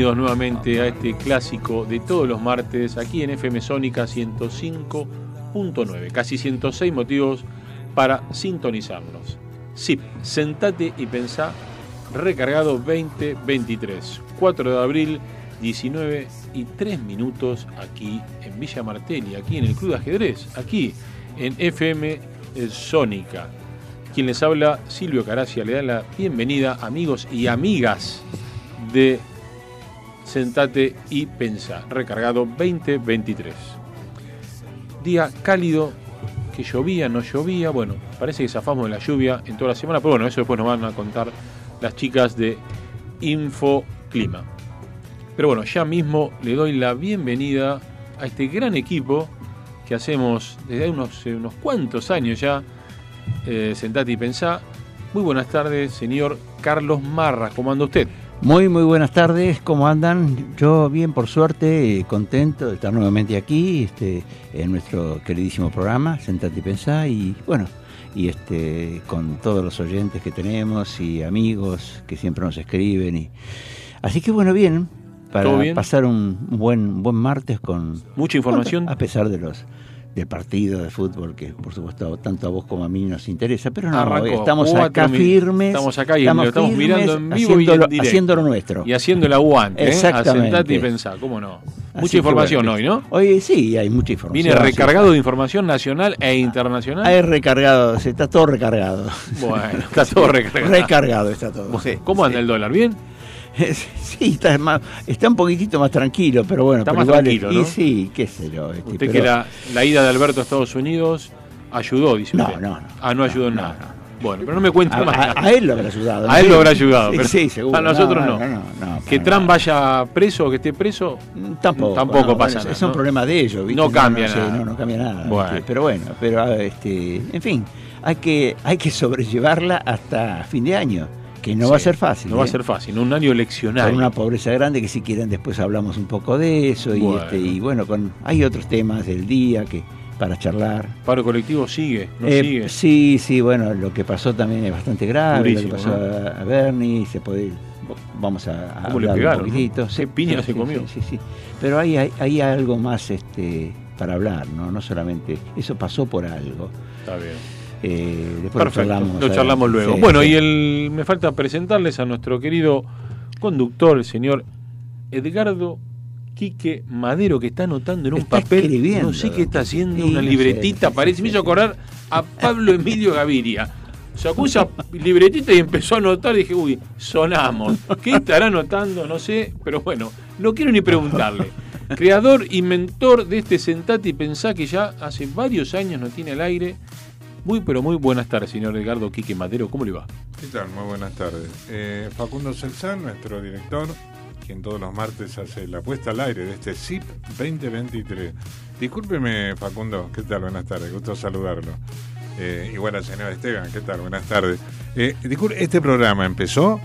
Bienvenidos nuevamente a este clásico de todos los martes aquí en FM Sónica 105.9. Casi 106 motivos para sintonizarnos. Sí, sentate y pensá. Recargado 2023. 4 de abril, 19 y 3 minutos aquí en Villa Martelli, aquí en el Club de Ajedrez, aquí en FM Sónica. Quien les habla, Silvio Caracia, le da la bienvenida, amigos y amigas de Sentate y Pensa, recargado 2023. Día cálido, que llovía, no llovía, bueno, parece que zafamos de la lluvia en toda la semana, pero bueno, eso después nos van a contar las chicas de Infoclima. Pero bueno, ya mismo le doy la bienvenida a este gran equipo que hacemos desde unos, eh, unos cuantos años ya, eh, Sentate y Pensá. Muy buenas tardes, señor Carlos Marra, ¿cómo anda usted? Muy, muy buenas tardes, ¿cómo andan? Yo bien, por suerte, eh, contento de estar nuevamente aquí, este, en nuestro queridísimo programa, Sentate y Pensá, y bueno, y este, con todos los oyentes que tenemos y amigos que siempre nos escriben. Y... Así que bueno, bien, para pasar un buen, buen martes con... Mucha información. A pesar de los del partido de fútbol que por supuesto tanto a vos como a mí nos interesa, pero no, Arrancó estamos cuatro acá firmes. estamos acá y lo estamos mirando en vivo y en haciéndolo, haciendo lo nuestro. Y haciendo el aguante, ¿eh? Exactamente. Sentate y Pensá, ¿cómo no? Así Mucha información bueno, hoy, ¿no? Hoy sí, hay mucha información. Viene sí. recargado de información nacional e internacional. Hay recargado, se está todo recargado. Bueno, está todo recargado. recargado está todo. ¿Cómo anda sí. el dólar? ¿Bien? Sí, está, más, está un poquitito más tranquilo, pero bueno. Está pero más igual- tranquilo, y ¿no? sí, qué sé yo. este, Usted pero- que la, la ida de Alberto a Estados Unidos ayudó, dice No, usted. no, no. Ah, no ayudó en No, nada. no. Bueno, pero no me cuente a, más a- él lo habrá ayudado. A él lo habrá ayudado, Sí, pero sí, seguro. a nosotros no. que Trump vaya preso o que esté preso, Tampoco, Tampoco no, pasa bueno, nada, Es un problema de ellos, ¿viste? No cambia nada. no, no cambia nada. Bueno. este, pero bueno, pero ah, este, en fin, hay que, hay que sobrellevarla hasta fin de año, que no va a ser fácil. no va a ¿eh? ser fácil. Un año Con eleccionario. una pobreza grande que si quieren después hablamos un poco de eso y, Bueno. este, y bueno, con, hay otros temas del día que para charlar. Paro colectivo sigue, no Eh, sigue. Sí, sí, bueno, lo que pasó también es bastante grave, Durísimo, lo que pasó ¿no? a, a Bernie, se puede, vamos a, a ¿Cómo le hablar pegaron, un no? poquitito. Qué piña se comió. Sí, sí, sí. Pero hay, hay, hay algo más este, para hablar, ¿no? No solamente, eso pasó por algo. Está bien. Eh, después Perfecto, lo charlamos. lo charlamos luego. sí, bueno, sí. y el, me falta presentarles a nuestro querido conductor, el señor Edgardo Quique Madero, que está anotando en un Está papel. No sé qué está haciendo, Sí, una no sé, libretita, parece. Me hizo acordar a Pablo Emilio Gaviria. Sacó esa libretita y empezó a anotar. Dije, uy, sonamos. ¿Qué estará anotando? No sé, pero bueno, no quiero ni preguntarle. Creador y mentor de este Sentate y Pensá que ya hace varios años no tiene al aire. Muy, pero muy buenas tardes, señor Edgardo Quique Madero. ¿Cómo le va? ¿Qué tal? Muy buenas tardes. Eh, Facundo Celsán, nuestro director, quien todos los martes hace la puesta al aire de este ZIP 2023. Discúlpeme, Facundo, ¿qué tal? Buenas tardes, gusto saludarlo. Eh, igual al señor Esteban, ¿qué tal? Buenas tardes. Eh, disculpe, ¿este programa empezó?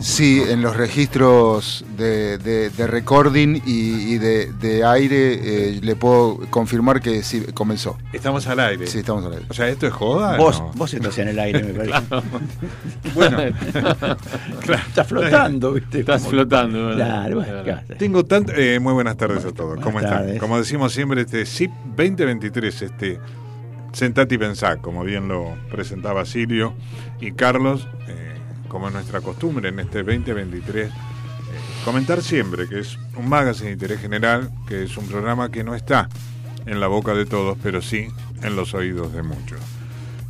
Sí, en los registros de, de- de recording y, y de, de aire eh, le puedo confirmar que sí, comenzó. Estamos al aire. Sí, estamos al aire. O sea, ¿esto es joda? Vos, No. vos estás en el aire, me parece. Bueno, Estás flotando, ¿viste? Estás Como- flotando. ¿verdad? Claro, bueno, Claro. claro. tengo tanto... eh, muy buenas tardes a todos. ¿Cómo Buenas están? tardes. Como decimos siempre, este ZIP 2023, este... Sentate y pensá, como bien lo presentaba Silvio y Carlos, eh, como es nuestra costumbre en este 2023, eh, comentar siempre que es un magazine de interés general, que es un programa que no está en la boca de todos, pero sí en los oídos de muchos.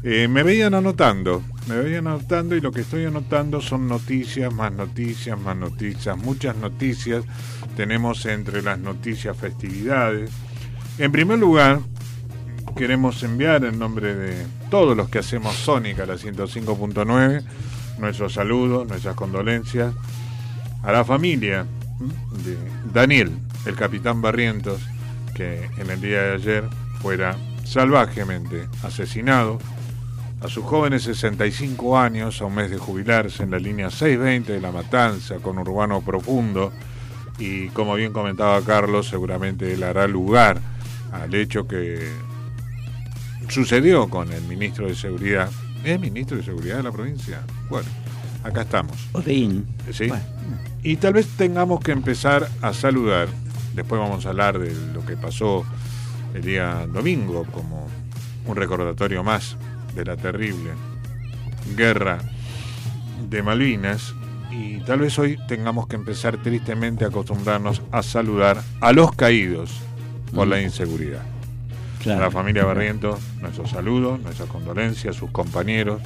Eh, me veían anotando, me veían anotando y lo que estoy anotando son noticias, más noticias, más noticias, muchas noticias. Tenemos entre las noticias festividades. En primer lugar, queremos enviar en nombre de todos los que hacemos Sónica, la 105.9, nuestros saludos, nuestras condolencias a la familia de Daniel, el capitán Barrientos, que en el día de ayer fuera salvajemente asesinado, a sus jóvenes 65 años, a un mes de jubilarse en la línea 620 de La Matanza, con Urbano Profundo, y como bien comentaba Carlos, seguramente él hará lugar al hecho que sucedió con el ministro de Seguridad. ¿Es ministro de Seguridad de la provincia? Bueno, acá estamos. Odeín. Sí. Bueno, Y tal vez tengamos que empezar a saludar. Después vamos a hablar de lo que pasó el día domingo como un recordatorio más de la terrible guerra de Malvinas. Y tal vez hoy tengamos que empezar tristemente a acostumbrarnos a saludar a los caídos por Mm. la inseguridad. Claro. A la familia Barrientos, nuestros saludos, nuestras condolencias, sus compañeros,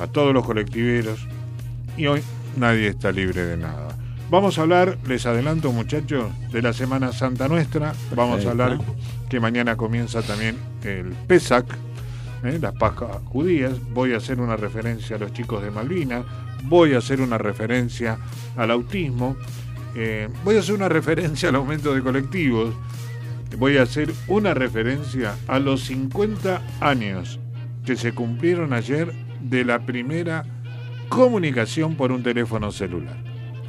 a todos los colectiveros. Y hoy nadie está libre de nada. Vamos a hablar, les adelanto muchachos, de la Semana Santa nuestra. Vamos a hablar que mañana comienza también el Pesach, ¿eh? las Pascuas judías. Voy a hacer una referencia a los chicos de Malvinas. Voy a hacer una referencia al autismo. eh, voy a hacer una referencia al aumento de colectivos voy a hacer una referencia a los 50 años que se cumplieron ayer de la primera comunicación por un teléfono celular.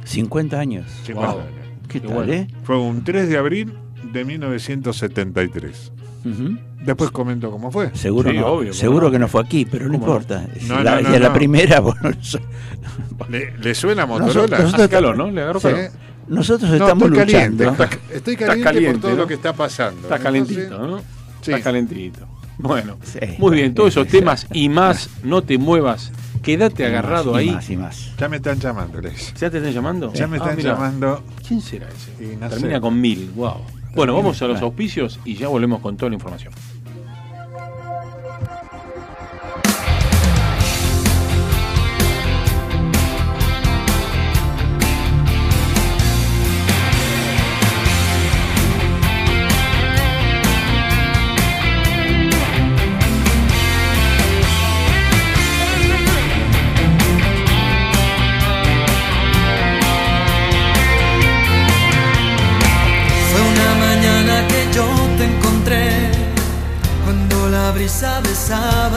50 años. 50 Wow. años. ¿Qué tal, bueno. eh? Fue un 3 de abril de 1973. Ujú. Después comento cómo fue. Seguro, Sí, no, obvio, seguro no. que no fue aquí, pero no importa. No, la, no, no, si a la primera, bueno, ¿Le, le suena Nosotros- Motorola? nosotros- Hace calor, ¿no? Le agarró Sí. Nosotros No, estamos estoy caliente. luchando. Está- Estoy caliente, caliente, por todo ¿no? lo que está pasando. Está calentito, ¿no? Sí. Está calentito. Bueno, Sí, muy bien, todos esos sí, sí. temas y más, no te muevas, quédate Y agarrado más, y ahí. Más y más. Ya me están llamando, les. ¿Ya te están llamando? Ya me Ah, están llamando. ¿Quién será ese? No Termina sé. con mil, wow. Bueno, vamos a los auspicios y ya volvemos con toda la información.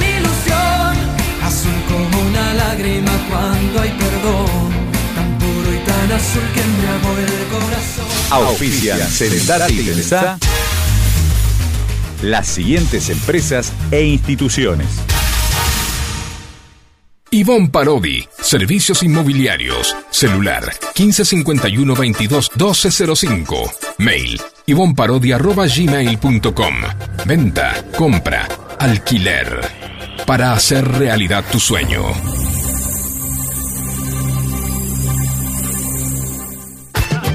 mi ilusión. Azul como una lágrima cuando hay perdón. Tan puro y tan azul que me hago el corazón. Auspician y Pensá las siguientes empresas e instituciones. Ivonne Parodi, Servicios Inmobiliarios, celular 1551 22 1205, mail ivonparodi.gmail.com, venta, compra, alquiler, para hacer realidad tu sueño.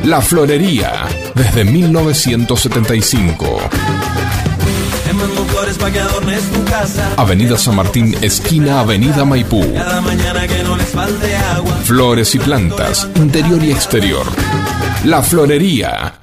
La Florería, desde 1975. Te mando flores pa' que adornes tu casa. Avenida San Martín, esquina Avenida Maipú. Flores y plantas, interior y exterior. La Florería.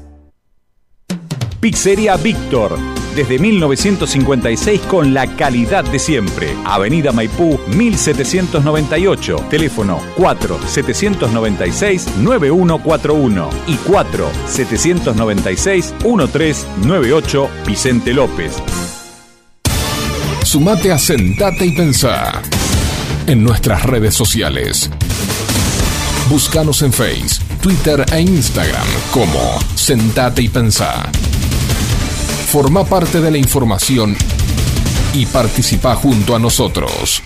Pizzería Víctor. Desde 1956 con la calidad de siempre. Avenida Maipú 1798. Teléfono 4-796-9141 y 4-796-1398 Vicente López. Sumate a Sentate y Pensá en nuestras redes sociales. Búscanos en Face, Twitter e Instagram como Sentate y Pensá. Forma parte de la información y participa junto a nosotros.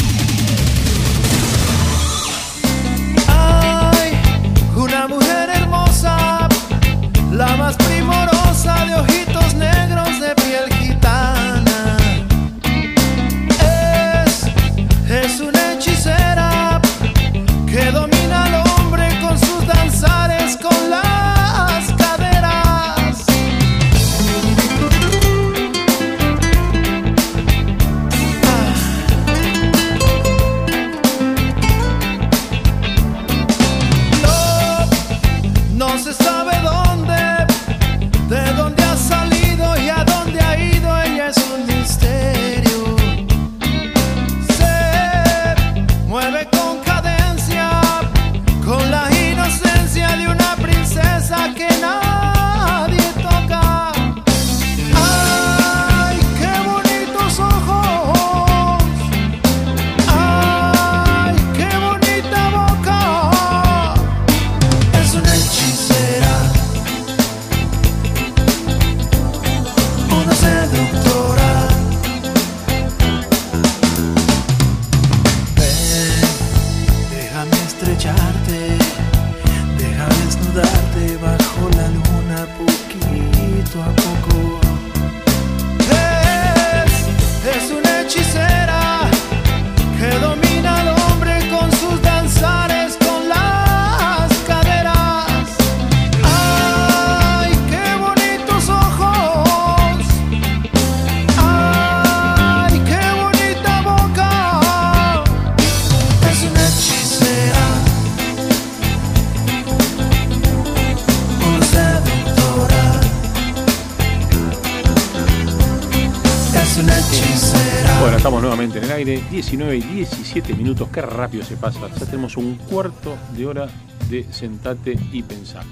17 minutos, qué rápido se pasa. Ya tenemos un cuarto de hora de sentate y pensar.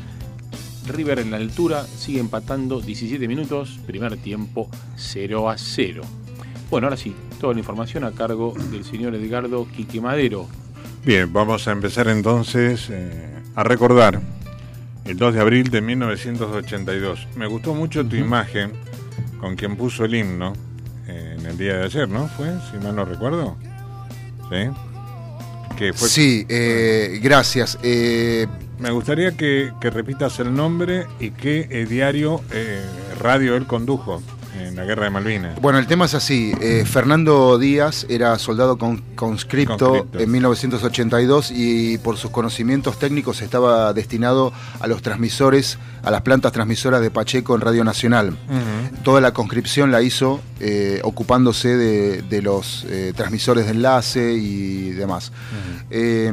River en la altura sigue empatando 17 minutos, primer tiempo 0 a 0. Bueno, ahora sí, toda la información a cargo del señor Edgardo Quique Madero. Bien, vamos a empezar entonces eh, a recordar el 2 de abril de 1982. Me gustó mucho tu imagen con quien puso el himno eh, en el día de ayer, ¿no? ¿Fue? Si mal no recuerdo. ¿Sí? Que fue... Sí, eh, gracias. Eh, Me gustaría que, que repitas el nombre y qué eh, diario, radio él condujo en la guerra de Malvinas. Bueno, el tema es así. eh, Fernando Díaz era soldado con, conscripto, en 1982 y por sus conocimientos técnicos estaba destinado a los transmisores, a las plantas transmisoras de Pacheco en Radio Nacional. Toda la conscripción la hizo eh, ocupándose de, de los eh, transmisores de enlace y demás. Eh,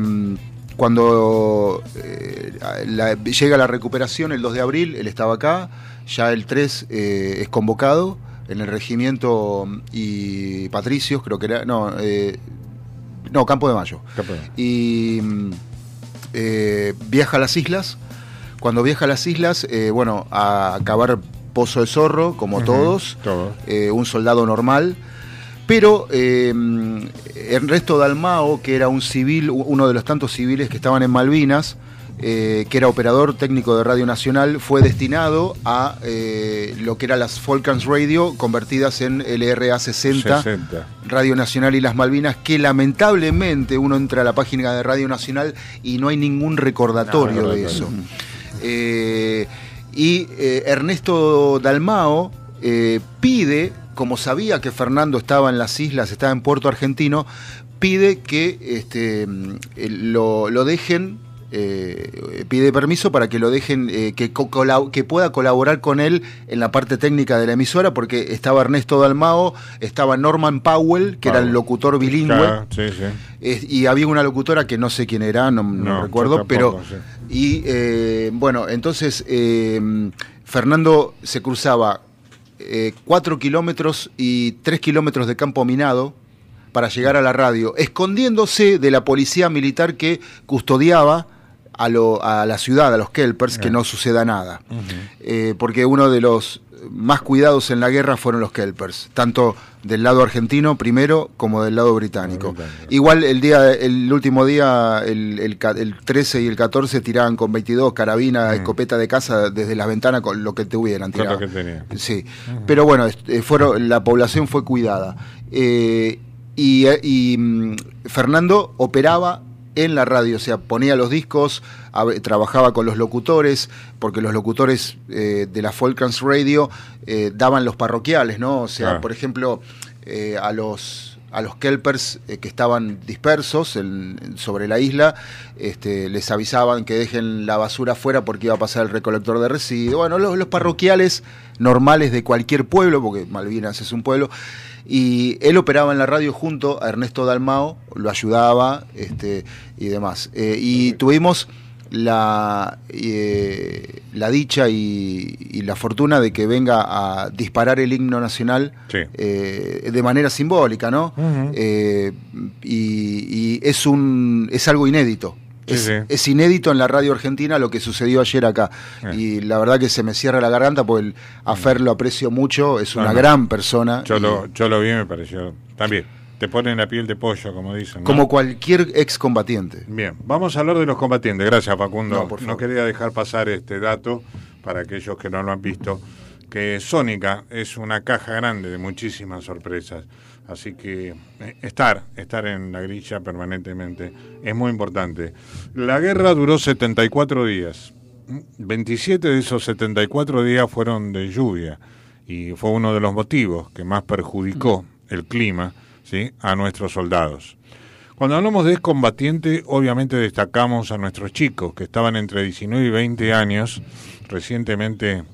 cuando eh, la- llega la recuperación el 2 de abril, él estaba acá, ya el 3 eh, es convocado en el regimiento y Patricios, creo que era, no, eh, no, Campo de Mayo. Campo de- Y eh, viaja a las islas. Cuando viaja a las islas, bueno, a acabar Pozo de Zorro, como todos, todos. eh, un soldado normal. Pero Ernesto Dalmao, que era un civil, uno de los tantos civiles que estaban en Malvinas, eh, que era operador técnico de Radio Nacional, fue destinado a eh, lo que eran las Falcons Radio, convertidas en LRA 60, 60. Radio Nacional y las Malvinas, que lamentablemente uno entra a la página de Radio Nacional y no hay ningún recordatorio No, de eso. Eh, y Ernesto Dalmao pide, como sabía que Fernando estaba en las islas, estaba en Puerto Argentino, pide que este, lo, lo dejen, eh, pide permiso para que lo dejen, eh, que, pueda colaborar con él en la parte técnica de la emisora, porque estaba Ernesto Dalmao, estaba Norman Powell, que era el locutor bilingüe. Claro, sí, sí. Eh, y había una locutora que no sé quién era, no, no No, yo recuerdo, tampoco, pero... sí. Y eh, bueno, entonces Fernando se cruzaba eh, cuatro kilómetros y tres kilómetros de campo minado para llegar a la radio, escondiéndose de la policía militar que custodiaba a, lo- a la ciudad, a los Kelpers, que no suceda nada. Eh, porque uno de los más cuidados en la guerra fueron los Kelpers, tanto del lado argentino primero como del lado británico. Británico. Igual el día, el último día, el, el ca- el 13 y el 14 tiraban con 22 carabina, escopeta de casa desde las ventanas con lo que tuvieran Con lo que tenía. Sí, pero bueno, eh, fueron, la población fue cuidada. Eh, y eh, y, mm, Fernando operaba en la radio, o sea, ponía los discos, a trabajaba con los locutores, porque los locutores eh, de la Falcons Radio eh, daban los parroquiales, ¿no? O sea, Claro. por ejemplo, eh, a los a los kelpers que estaban dispersos en- sobre la isla, este, les avisaban que dejen la basura afuera porque iba a pasar el recolector de residuos. Bueno, los, los parroquiales normales de cualquier pueblo, porque Malvinas es un pueblo, y él operaba en la radio junto a Ernesto Dalmao, lo ayudaba este, y demás. Eh, y tuvimos la, eh, la dicha y, y la fortuna de que venga a disparar el himno nacional Sí. eh, de manera simbólica, ¿no? Eh, y, y es un es algo inédito. Es, sí. es inédito en la radio argentina lo que sucedió ayer acá. Eh. Y la verdad que se me cierra la garganta porque el- a Fer lo aprecio mucho, es una no. gran persona. Yo y lo, yo lo vi y me pareció. También. Te ponen la piel de pollo, como dicen. ¿no? Como cualquier excombatiente. Bien, vamos a hablar de los combatientes. Gracias, Facundo. No, por favor. quería dejar pasar este dato para aquellos que no lo han visto, que Sónica es una caja grande de muchísimas sorpresas. Así que eh, estar, estar en la grilla permanentemente es muy importante. La guerra duró 74 días. 27 de esos 74 días fueron de lluvia y fue uno de los motivos que más perjudicó el clima ¿sí? a nuestros soldados. Cuando hablamos de excombatiente, obviamente destacamos a nuestros chicos que estaban entre 19 y 20 años, recientemente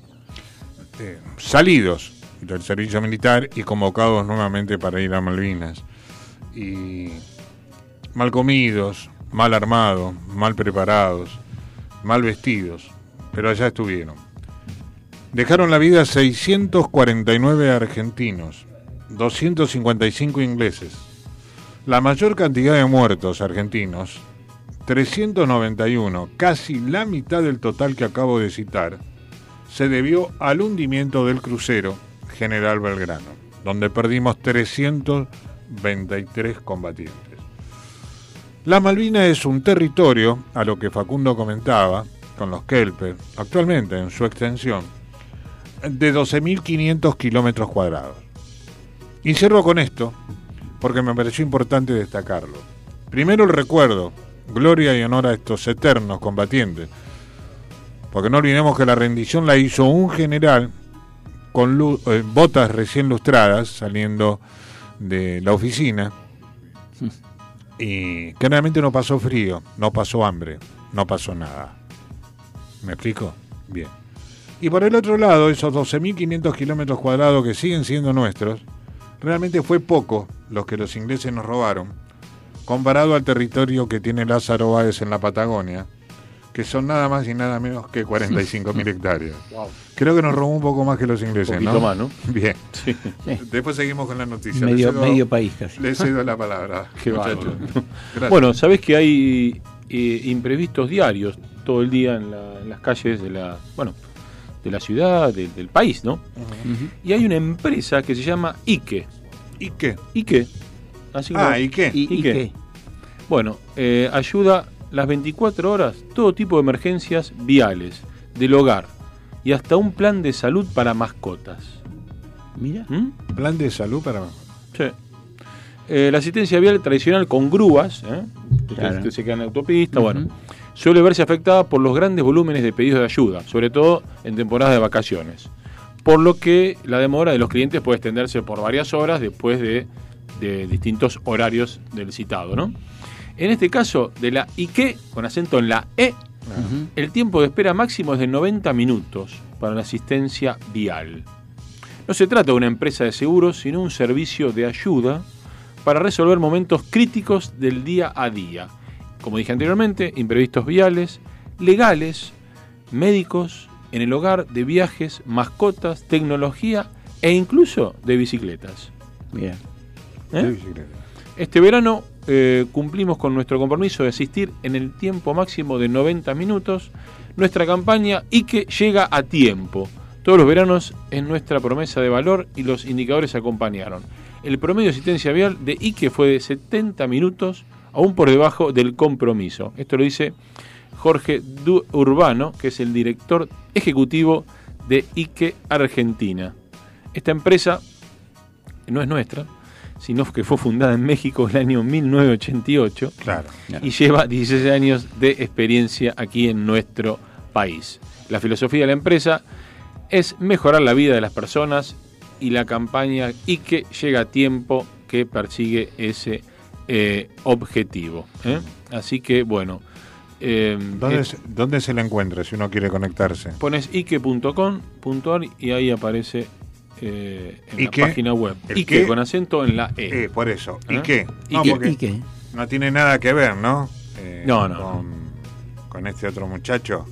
eh, salidos del servicio militar y convocados nuevamente para ir a Malvinas. Y mal comidos, mal armados, mal preparados, mal vestidos, pero allá estuvieron. Dejaron la vida 649 argentinos 255 ingleses. La mayor cantidad de muertos argentinos, 391, casi la mitad del total que acabo de citar, se debió al hundimiento del crucero General Belgrano, donde perdimos 323 combatientes. La Malvina es un territorio, a lo que Facundo comentaba, con los Kelper, actualmente en su extensión, de 12.500 kilómetros cuadrados. Y cierro con esto, porque me pareció importante destacarlo. Primero el recuerdo, gloria y honor a estos eternos combatientes, porque no olvidemos que la rendición la hizo un general con eh, botas recién lustradas saliendo de la oficina y que realmente no pasó frío, no pasó hambre, no pasó nada. ¿Me explico? Bien. Y por el otro lado, esos 12.500 kilómetros cuadrados que siguen siendo nuestros, realmente fue poco los que los ingleses nos robaron, comparado al territorio que tiene Lázaro Báez en la Patagonia, que son nada más y nada menos que 45.000 hectáreas. Wow. Creo que nos robó un poco más que los ingleses, Poquito ¿no? más, ¿no? Bien. Sí. Después seguimos con la noticia. Medio- Le cedo- medio país casi. Le cedo la palabra. Qué. Bueno, sabés que hay eh, imprevistos diarios todo el día en, la- en las calles de la, bueno, de la ciudad, de- del país, ¿no? Y hay una empresa que se llama Ike. ¿Y qué? Ike. Así Ah, como- ¿y qué? ¿Y, y qué? qué? Bueno, eh, ayuda las 24 horas todo tipo de emergencias viales, del hogar y hasta un plan de salud para mascotas. Mira. ¿Mm? Plan de salud para... Sí. Eh, la asistencia vial tradicional con grúas, ¿eh? que Claro. se- se queda en la autopista, bueno, suele verse afectada por los grandes volúmenes de pedidos de ayuda, sobre todo en temporadas de vacaciones. Por lo que la demora de los clientes puede extenderse por varias horas después de, de distintos horarios del citado, ¿no? En este caso, de la IQ, con acento en la E, el tiempo de espera máximo es de 90 minutos para la asistencia vial. No se trata de una empresa de seguros, sino un servicio de ayuda para resolver momentos críticos del día a día. Como dije anteriormente, imprevistos viales, legales, médicos, en el hogar, de viajes, mascotas, tecnología e incluso de bicicletas. Mira. ¿Eh? de bicicleta. Este verano eh, cumplimos con nuestro compromiso de asistir en el tiempo máximo de 90 minutos nuestra campaña y que llega a tiempo. Todos los veranos es nuestra promesa de valor y los indicadores acompañaron. El promedio de asistencia vial de Ike fue de 70 minutos, aún por debajo del compromiso. Esto lo dice Jorge Du Urbano, que es el director ejecutivo de Ike Argentina. Esta empresa no es nuestra, sino que fue fundada en México el año 1988 Claro. y lleva 16 años de experiencia aquí en nuestro país. La filosofía de la empresa es mejorar la vida de las personas y la campaña y que llega a tiempo que persigue ese eh, objetivo. ¿eh? Así que bueno, eh, ¿Dónde, se, ¿Dónde se la encuentra si uno quiere conectarse? pones ike.com.ar y ahí aparece eh, en Ike, la página web. ¿el Ike qué? con acento en la E. Eh, por eso. ¿Y ¿Eh? qué? No, Ike. porque ¿Y qué? no tiene nada que ver, ¿no? Eh, No, no. Con, con este otro muchacho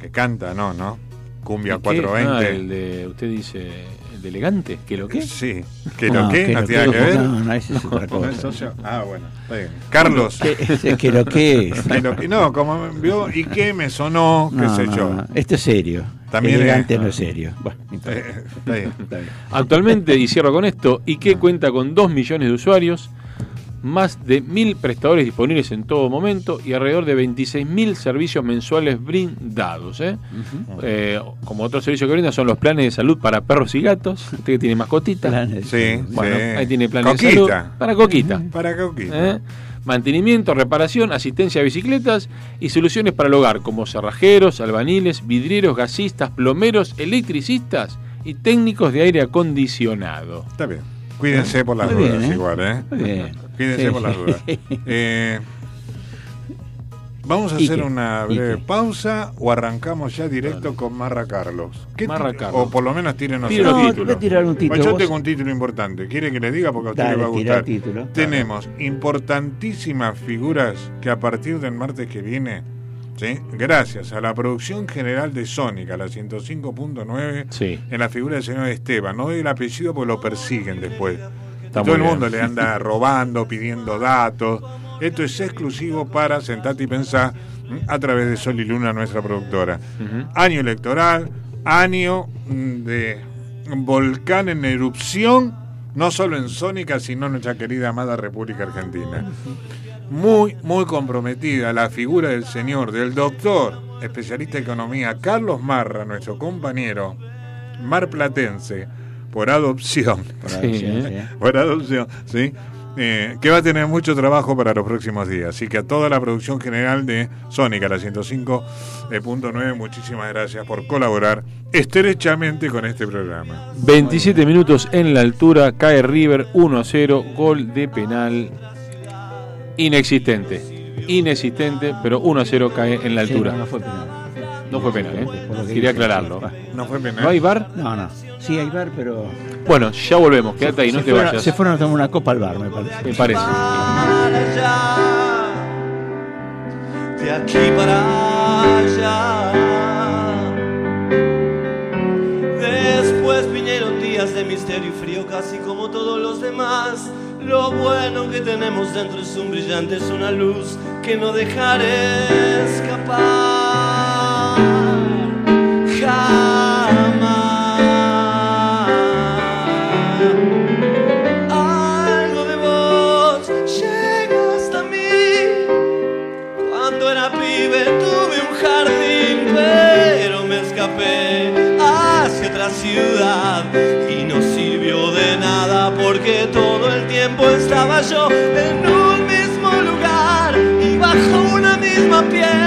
que canta, ¿no? ¿No? Cumbia ¿Y qué? 420. Ah, el de, usted dice, el de elegante, ¿qué lo que? Sí. ¿Que No, lo que? ¿No lo tiene que- nada que ver? No, no, esa es otra ¿Con el cosa. socio? Ah, bueno. está bien. Carlos. ¿Qué? Lo que es. que lo que- no, como vio y qué me sonó, qué No, sé no, yo. no. Esto es serio. También Elegante es- no es serio. Bueno. Eh, está bien. Está bien. Actualmente, y cierro con esto, IKE cuenta con 2 millones de usuarios, más de 1.000 prestadores disponibles en todo momento y alrededor de 26.000 servicios mensuales brindados. ¿eh? Eh, como otro servicio que brinda son los planes de salud para perros y gatos. Usted que tiene mascotita. Planes. Sí, Bueno, sí. ahí tiene planes de Coquita. salud para Coquita. Para Coquita. Mantenimiento, reparación, asistencia a bicicletas y soluciones para el hogar, como cerrajeros, albaniles, vidrieros, gasistas, plomeros, electricistas y técnicos de aire acondicionado. Está bien. Cuídense por las dudas bien, ¿eh? igual, ¿eh? Cuídense Sí, por las dudas. Eh, Vamos a ¿Y hacer qué? una ¿Y breve pausa o arrancamos ya directo con Marra Carlos. ¿Qué Marra Carlos. O por lo menos tírenos Tire el No, título. voy a tirar un Pues título. yo Vos- tengo un título importante. ¿Quiere que le diga? Porque a usted Dale, le va a gustar. el título. Tenemos importantísimas figuras que a partir del martes que viene ¿sí? gracias a la producción general de Sónica, la 105.9, Sí. en la figura del señor Esteban. No doy el apellido porque lo persiguen después. Está Todo el bien. mundo le anda robando, pidiendo datos. Esto es exclusivo para Sentate y Pensar ¿m? a través de Sol y Luna, nuestra productora. Año electoral, año mm, de volcán en erupción, no solo en Sónica, sino en nuestra querida amada República Argentina. Muy, muy comprometida la figura del señor, del doctor, especialista en economía, Carlos Marra, nuestro compañero marplatense, por adopción. Por adopción, sí. Por adopción, ¿sí? Eh, que va a tener mucho trabajo para los próximos días. Así que a toda la producción general de Sónica, la 105.9, muchísimas gracias por colaborar estrechamente con este programa. 27 minutos en la altura, cae River 1 a 0, gol de penal inexistente. Inexistente, pero 1 a 0 cae en la altura. no, no fue penal. No fue penal, ¿eh? Quería aclararlo. No fue penal. ¿No hay bar? No, no. Sí, hay bar, pero. Bueno, ya volvemos, quédate ahí, no se te fueron, vayas. Se fueron a tomar una copa al bar, me parece. Me parece. para allá, de aquí para allá. Después vinieron días de misterio y frío, casi como todos los demás. Lo bueno que tenemos dentro es un brillante, es una luz que no dejaré escapar estaba yo en un mismo lugar y bajo una misma piel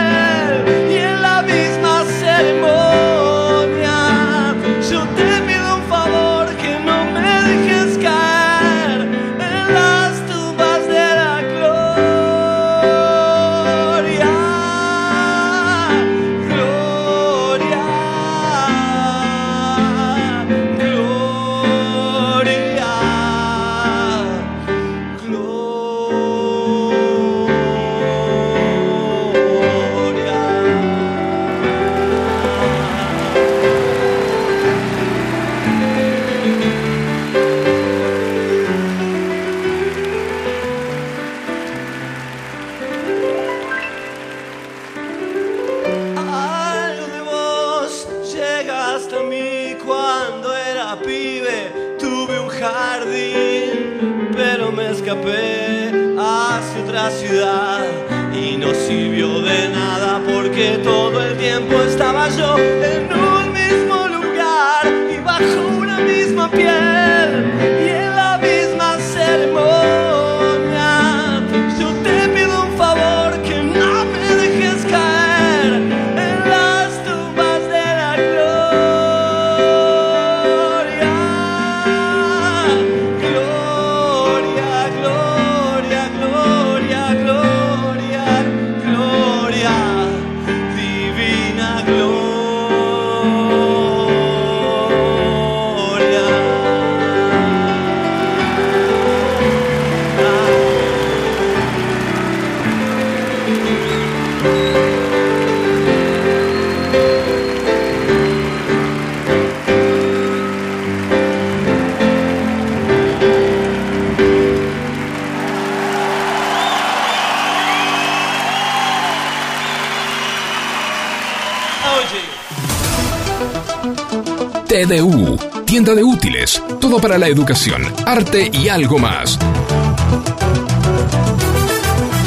la educación, arte y algo más.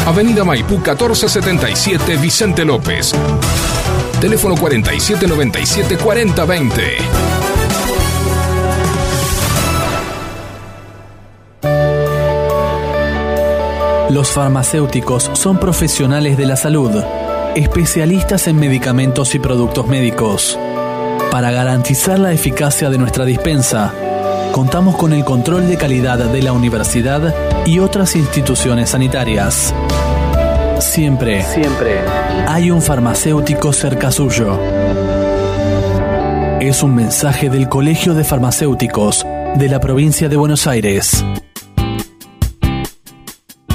Avenida Maipú 1477 Vicente López. Teléfono 4797 4020. Los farmacéuticos son profesionales de la salud, especialistas en medicamentos y productos médicos. Para garantizar la eficacia de nuestra dispensa, contamos con el control de calidad de la universidad y otras instituciones sanitarias. Siempre, siempre hay un farmacéutico cerca suyo. Es un mensaje del Colegio de Farmacéuticos de la provincia de Buenos Aires.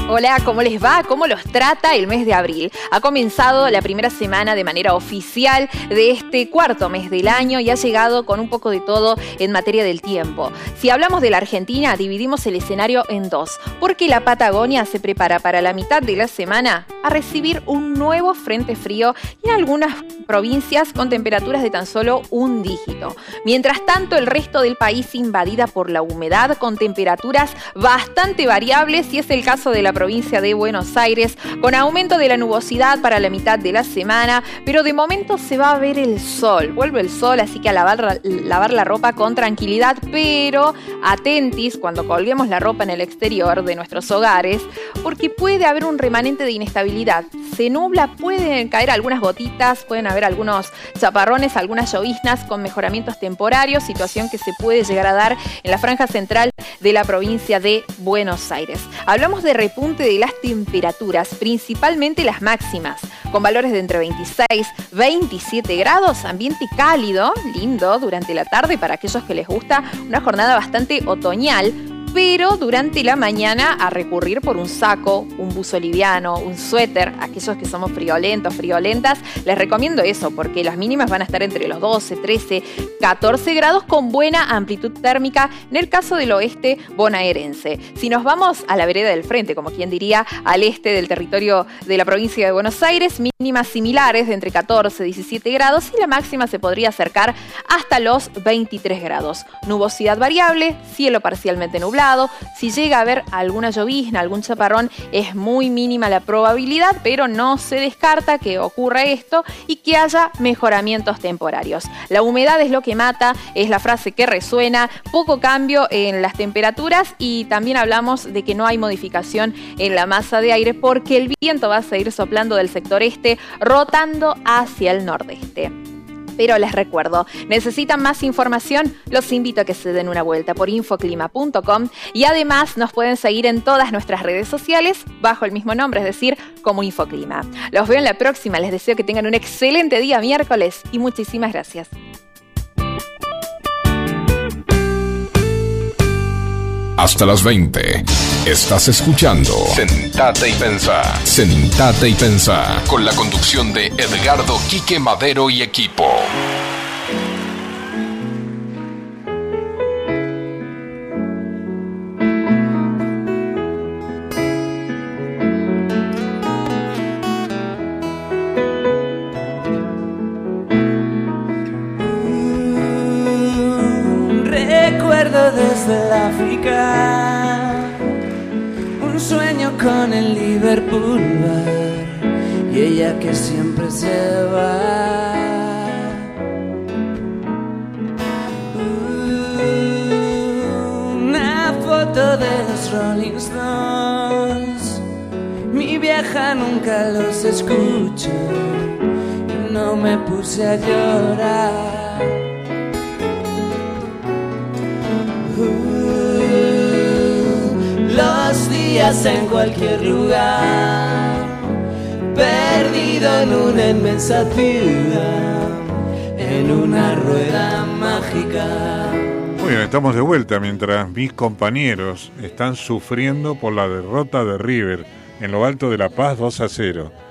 Hola, ¿cómo les va? ¿Cómo los trata el mes de abril? Ha comenzado la primera semana de manera oficial de este cuarto mes del año y ha llegado con un poco de todo en materia del tiempo. Si hablamos de la Argentina, dividimos el escenario en dos, porque la Patagonia se prepara para la mitad de la semana a recibir un nuevo frente frío y en algunas provincias con temperaturas de tan solo un dígito. Mientras tanto, el resto del país invadida por la humedad con temperaturas bastante variables y es el caso de la provincia de Buenos Aires, con aumento de la nubosidad para la mitad de la semana, pero de momento se va a ver el sol. Vuelve el sol, así que a lavar, lavar la ropa con tranquilidad, pero atentis cuando colguemos la ropa en el exterior de nuestros hogares, porque puede haber un remanente de inestabilidad. Se nubla, pueden caer algunas gotitas, pueden haber algunos chaparrones, algunas lloviznas con mejoramientos temporarios, situación que se puede llegar a dar en la franja central de la provincia de Buenos Aires. Hablamos de repunte de las temperaturas, principalmente las máximas, con valores de entre 26 y 27 grados, ambiente cálido, lindo durante la tarde para aquellos que les gusta una jornada bastante otoñal pero durante la mañana a recurrir por un saco, un buzo liviano, un suéter. Aquellos que somos friolentos, friolentas, les recomiendo eso porque las mínimas van a estar entre los 12, 13, 14 grados con buena amplitud térmica en el caso del oeste bonaerense. Si nos vamos a la vereda del frente, como quien diría, al este del territorio de la provincia de Buenos Aires, mínimas similares de entre 14 y 17 grados y la máxima se podría acercar hasta los 23 grados. Nubosidad variable, cielo parcialmente nublado si llega a haber alguna llovizna, algún chaparrón, es muy mínima la probabilidad, pero no se descarta que ocurra esto y que haya mejoramientos temporarios. La humedad es lo que mata, es la frase que resuena, poco cambio en las temperaturas y también hablamos de que no hay modificación en la masa de aire porque el viento va a seguir soplando del sector este, rotando hacia el nordeste. Pero les recuerdo, necesitan más información, los invito a que se den una vuelta por infoclima.com y además nos pueden seguir en todas nuestras redes sociales bajo el mismo nombre, es decir, como Infoclima. Los veo en la próxima, les deseo que tengan un excelente día miércoles y muchísimas gracias. Hasta las 20. Estás escuchando Sentate y Pensá. Sentate y Pensá. Con la conducción de Edgardo Quique Madero y equipo. A llorar. los días en cualquier lugar, perdido en una inmensa ciudad, en una rueda mágica. Muy bien, estamos de vuelta mientras mis compañeros están sufriendo por la derrota de River en lo alto de La Paz 2 a 0.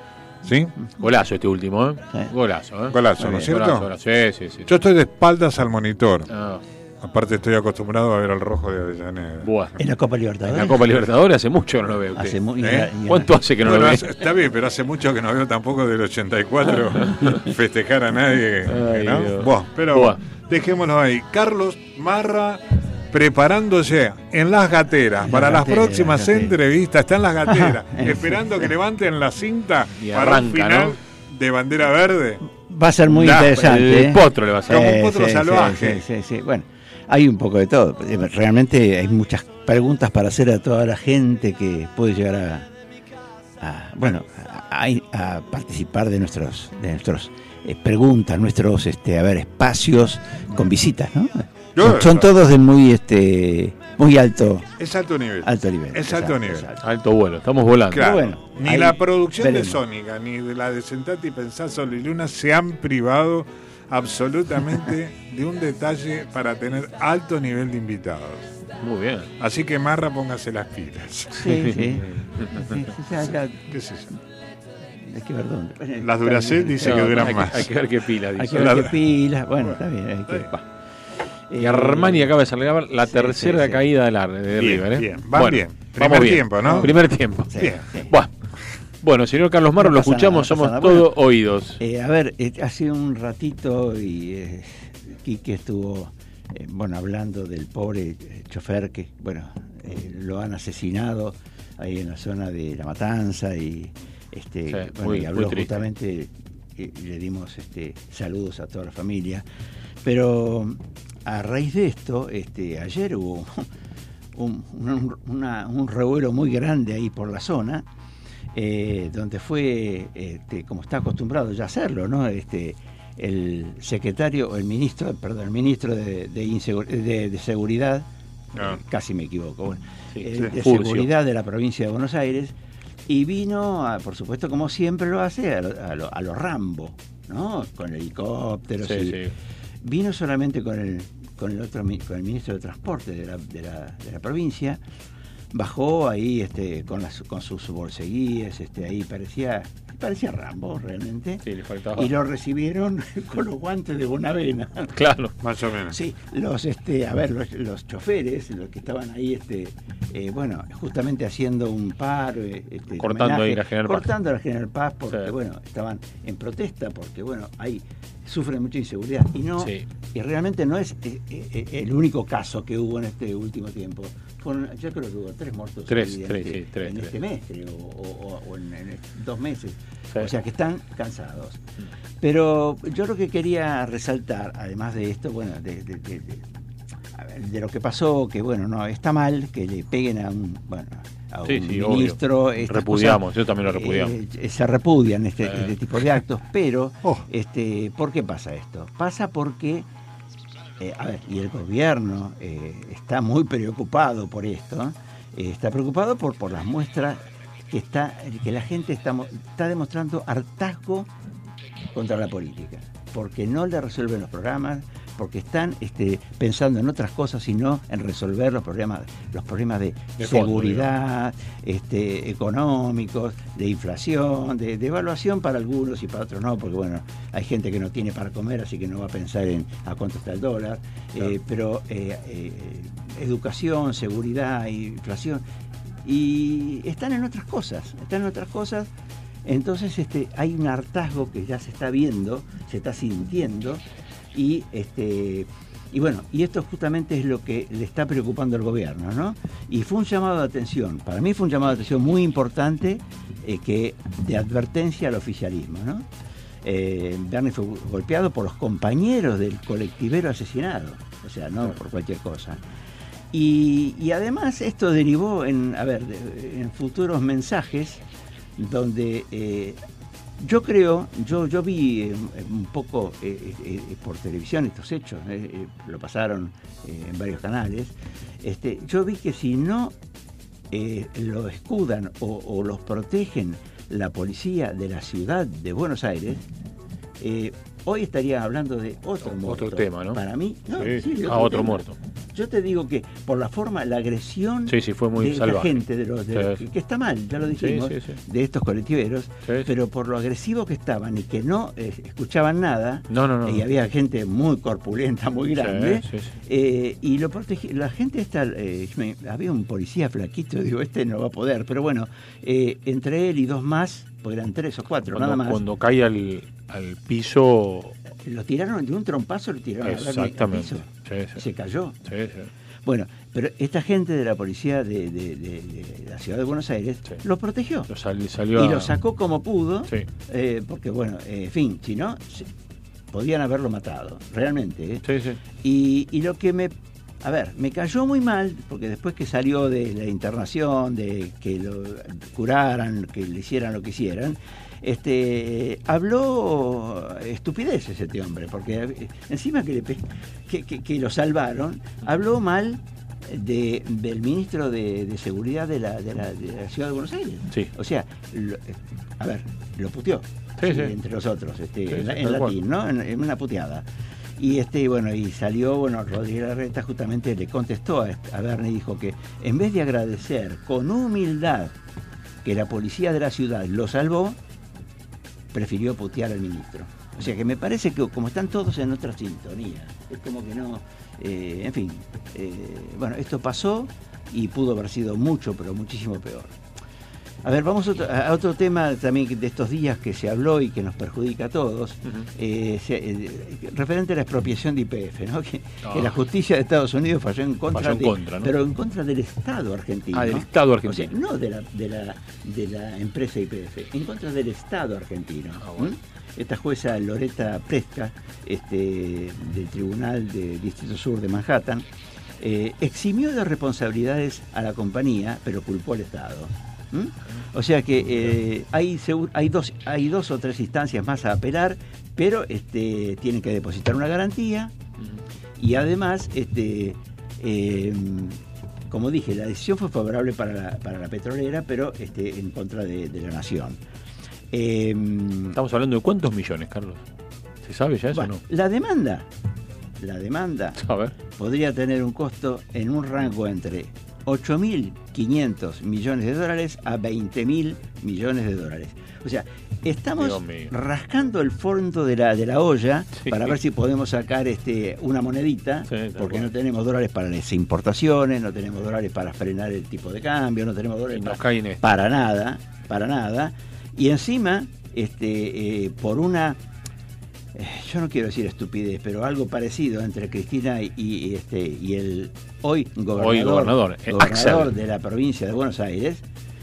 ¿Sí? Golazo este último, ¿eh? Golazo, ¿eh? Golazo, ¿no es cierto? golazo, golazo. Sí, sí, sí. Yo estoy de espaldas al monitor. Ah, Aparte estoy acostumbrado a ver al rojo de Avellaneda. buah. En la Copa En Libertadores. la Copa Libertadores hace mucho que no lo veo. usted. Hace ¿Eh? la- y la- ¿Cuánto hace que no Bueno, lo veo? está bien, pero hace mucho que no veo tampoco del 84 festejar a nadie. Ay, ¿no? Buah, pero Buah. dejémoslo ahí. Carlos Marra preparándose en las gateras para las próximas entrevistas. Está en las gateras, esperando que levanten la cinta Y para un arranca, final ¿no? de bandera verde. Va a ser muy Da, interesante. el ¿eh? potro le va a hacer. Como un potro sí, salvaje. Sí, sí, sí, sí. Bueno, hay un poco de todo. Realmente hay muchas preguntas para hacer a toda la gente que puede llegar a, a- bueno, a participar de nuestros, de nuestros eh, preguntas, nuestros, este, a ver, espacios con visitas, ¿no? Yo- Son, todos de muy, este, muy alto, Es alto nivel. alto nivel. Es alto nivel. Alto vuelo, estamos volando. Claro, bueno, ni ahí la producción veremos. de Sónica, ni de la de Sentate y Pensar Sol y Luna se han privado absolutamente de un detalle para tener alto nivel de invitados. Muy bien. Así que Marra, póngase las pilas. Sí, sí. Sí, sí, acá- ¿Qué sé yo? hay que ver dónde. Las Duracell dice que duran hay, más. Hay que ver qué pila Hay dice. que ver qué pilas. Bueno, está bien. Hay que. Y Eh, Armani acaba de salir la sí, tercera sí, sí. caída del de Bien, River. ¿eh? bien. Van Bueno, bien. vamos Primer bien. tiempo, ¿no? Primer tiempo. Sí, Bien. Bueno, señor Carlos Marro, No lo escuchamos, nada, no somos nada. todos Bueno, oídos. Eh, a ver, eh, hace un ratito y eh, Quique estuvo eh, bueno hablando del pobre chofer que bueno eh, lo han asesinado ahí en la zona de la matanza y este Sí, bueno, muy- y habló justamente le dimos este saludos a toda la familia pero a raíz de esto este ayer hubo un, un- una- un revuelo muy grande ahí por la zona eh, donde fue, este, como está acostumbrado ya a hacerlo, ¿no? Este, el secretario, o el ministro, perdón, el ministro de, de insegu- de- de Seguridad, Ah. casi me equivoco, bueno, Sí, eh, sí, de Furcio. Seguridad de la provincia de Buenos Aires, y vino, a- por supuesto, como siempre lo hace, a a lo- a lo Rambo, ¿no? Con helicópteros Sí, y. vino solamente con el con el otro con el ministro de transporte de la, de la, de la provincia bajó ahí este con las con sus bolseguíes este ahí parecía parecía Rambo realmente Sí, le faltaba. y lo recibieron con los guantes de Bonavena Claro. Más o menos. Sí, los este, a ver, los, los choferes, los que estaban ahí, este, eh, bueno, justamente haciendo un paro, eh, este, Cortando ahí la General Paz. cortando la General Paz, porque Sí. bueno, estaban en protesta, porque bueno, ahí sufren mucha inseguridad y no, Sí. y realmente no es eh, eh, el único caso que hubo en este último tiempo. Fueron, yo creo que hubo tres muertos Tres, tres, este- tres, en este mes, creo, o, o- o en, en dos meses. Sí. O sea que están cansados. Pero yo lo que quería resaltar, además de esto, bueno, de, de- de- de- a ver, de lo que pasó, que bueno, no, está mal que le peguen a un, bueno, a Sí, un sí, obvio. ministro. Repudiamos, cosas, yo también lo repudiamos. eh, se repudian este, este tipo de actos, pero Oh. este, ¿por qué pasa esto? Pasa porque, eh, a ver, y el gobierno eh, está muy preocupado por esto, eh, está preocupado por, por las muestras que está que la gente está, está demostrando hartazgo contra la política, porque no le resuelven los programas, porque están este, pensando en otras cosas y no en resolver los problemas, los problemas de, seguridad, este, económicos, de inflación, de, de evaluación para algunos y para otros no, porque bueno, hay gente que no tiene para comer, así que no va a pensar en a cuánto está el dólar, eh, pero eh, eh, educación, seguridad, inflación, y están en otras cosas, están en otras cosas. Entonces este, hay un hartazgo que ya se está viendo, se está sintiendo, y este y bueno, y esto justamente es lo que le está preocupando al gobierno, ¿no? Y fue un llamado de atención, para mí fue un llamado de atención muy importante eh, que de advertencia al oficialismo, ¿no? Eh, Bernie fue golpeado por los compañeros del colectivero asesinado, o sea, no por cualquier cosa. Y, y además esto derivó en, a ver, en futuros mensajes donde eh, yo creo, yo, yo vi eh, un poco eh, eh, por televisión estos hechos, lo pasaron en varios canales, este, yo vi que si no lo escudan o, o los protegen la policía de la ciudad de Buenos Aires, hoy estaría hablando de otro Otro muerto. tema, ¿no? Para mí, no, Sí. sí, Ah, otro tema. muerto. Yo te digo que por la forma, la agresión Sí, sí, fue muy de la gente, de los, de los- Sí. que, está mal, ya lo dijimos, de estos colectiveros, pero por lo agresivo que estaban y que no eh, escuchaban nada, No, no, no. y había gente muy corpulenta, muy grande, eh, y lo protegi- la gente esta, eh, me- había un policía flaquito, digo, este no va a poder, pero bueno, eh, entre él y dos más, porque eran tres o cuatro, Cuando, nada más, cuando cae al, al piso. Lo tiraron de un trompazo, lo tiraron Bernie al Exactamente. piso, Sí, y sí. se cayó. Sí, sí. Bueno, pero esta gente de la policía de, de- de- de la ciudad de Buenos Aires Sí. lo protegió. Lo sal- salió y a- lo sacó como pudo, eh, porque bueno, eh, en fin, si no, podían haberlo matado, realmente. ¿eh? Sí, sí. Y, y lo que me, a ver, me cayó muy mal, porque después que salió de la internación, de que lo curaran, que le hicieran lo que hicieran, este, habló estupideces este hombre, porque eh, encima que, le pe- que, que- que lo salvaron, habló mal de- del ministro de, de Seguridad de la, de, la, de la Ciudad de Buenos Aires. Sí. O sea, lo- eh, a ver, lo puteó. Sí, sí, sí. entre nosotros, este, en, latín, ¿no? En, en una puteada. Y este, bueno, y salió, bueno, Rodríguez Larreta justamente le contestó a, a Bernie y dijo que en vez de agradecer con humildad que la policía de la ciudad lo salvó, prefirió putear al ministro. O sea que me parece que como están todos en otra sintonía, es como que no, eh, en fin, eh, bueno, esto pasó y pudo haber sido mucho, pero muchísimo peor. A ver, vamos a otro, a otro tema también de estos días que se habló y que nos perjudica a todos, eh, se- eh, referente a la expropiación de IPF, ¿no? que, Ah. que la justicia de Estados Unidos falló en contra, Falló en de- contra, ¿no? pero en contra del Estado argentino. Ah, del Estado O argentino. sea, no de la, de la, de la empresa IPF, en contra del Estado argentino. Ah, bueno. ¿Mm? Esta jueza Loreta Presca, este, del Tribunal de Distrito Sur de Manhattan, eh, eximió de responsabilidades a la compañía, pero culpó al Estado. ¿Mm? O sea que eh, hay, dos, hay dos o tres instancias más a apelar, pero este, tienen que depositar una garantía y además, este, eh, como dije, la decisión fue favorable para la, para la petrolera, pero este, en contra de, de la nación. Eh, Estamos hablando de cuántos millones, Carlos. ¿Se sabe ya eso bueno, o La demanda, la demanda no? A ver. podría tener un costo en un rango entre 8.500 millones de dólares a 20.000 millones de dólares. O sea, estamos rascando el fondo de la, de la olla Sí. para ver si podemos sacar este, una monedita, Sí, porque no tenemos dólares para las importaciones, no tenemos dólares para frenar el tipo de cambio, no tenemos dólares para, nada, para nada. Y encima, este, eh, por una yo no quiero decir estupidez, pero algo parecido entre Cristina y, y, este y el hoy gobernador, Hoy gobernador, eh, gobernador de la provincia de Buenos Aires,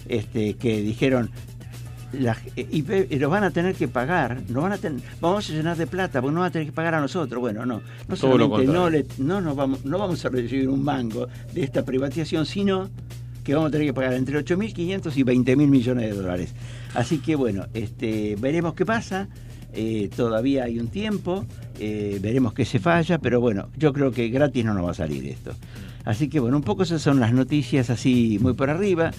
este que dijeron la, eh, y los van a tener que pagar, no van a tener, vamos a llenar de plata, porque no van a tener que pagar a nosotros. Bueno, no, no solamente no, le, no, nos vamos, no vamos a recibir un mango de esta privatización, sino que vamos a tener que pagar entre 8.500 y 20.000 millones de dólares. Así que bueno, este, veremos qué pasa. Eh, todavía hay un tiempo, eh, veremos qué se falla, pero bueno, yo creo que gratis no nos va a salir esto. Así que bueno, un poco esas son las noticias así muy por arriba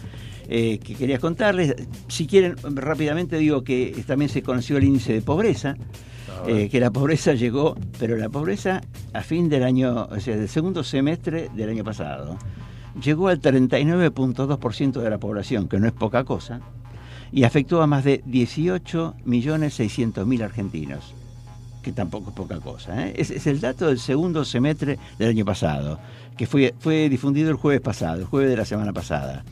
eh, que quería contarles. Si quieren, rápidamente digo que también se conoció el índice de pobreza, A ver. eh, que la pobreza llegó, pero la pobreza a fin del año, o sea, del segundo semestre del año pasado, llegó al 39.2% de la población, que no es poca cosa, y afectó a más de 18.600.000 argentinos, que tampoco es poca cosa. ¿eh? Es, el dato del segundo semestre del año pasado, que fue, fue difundido el jueves pasado, el jueves de la semana pasada.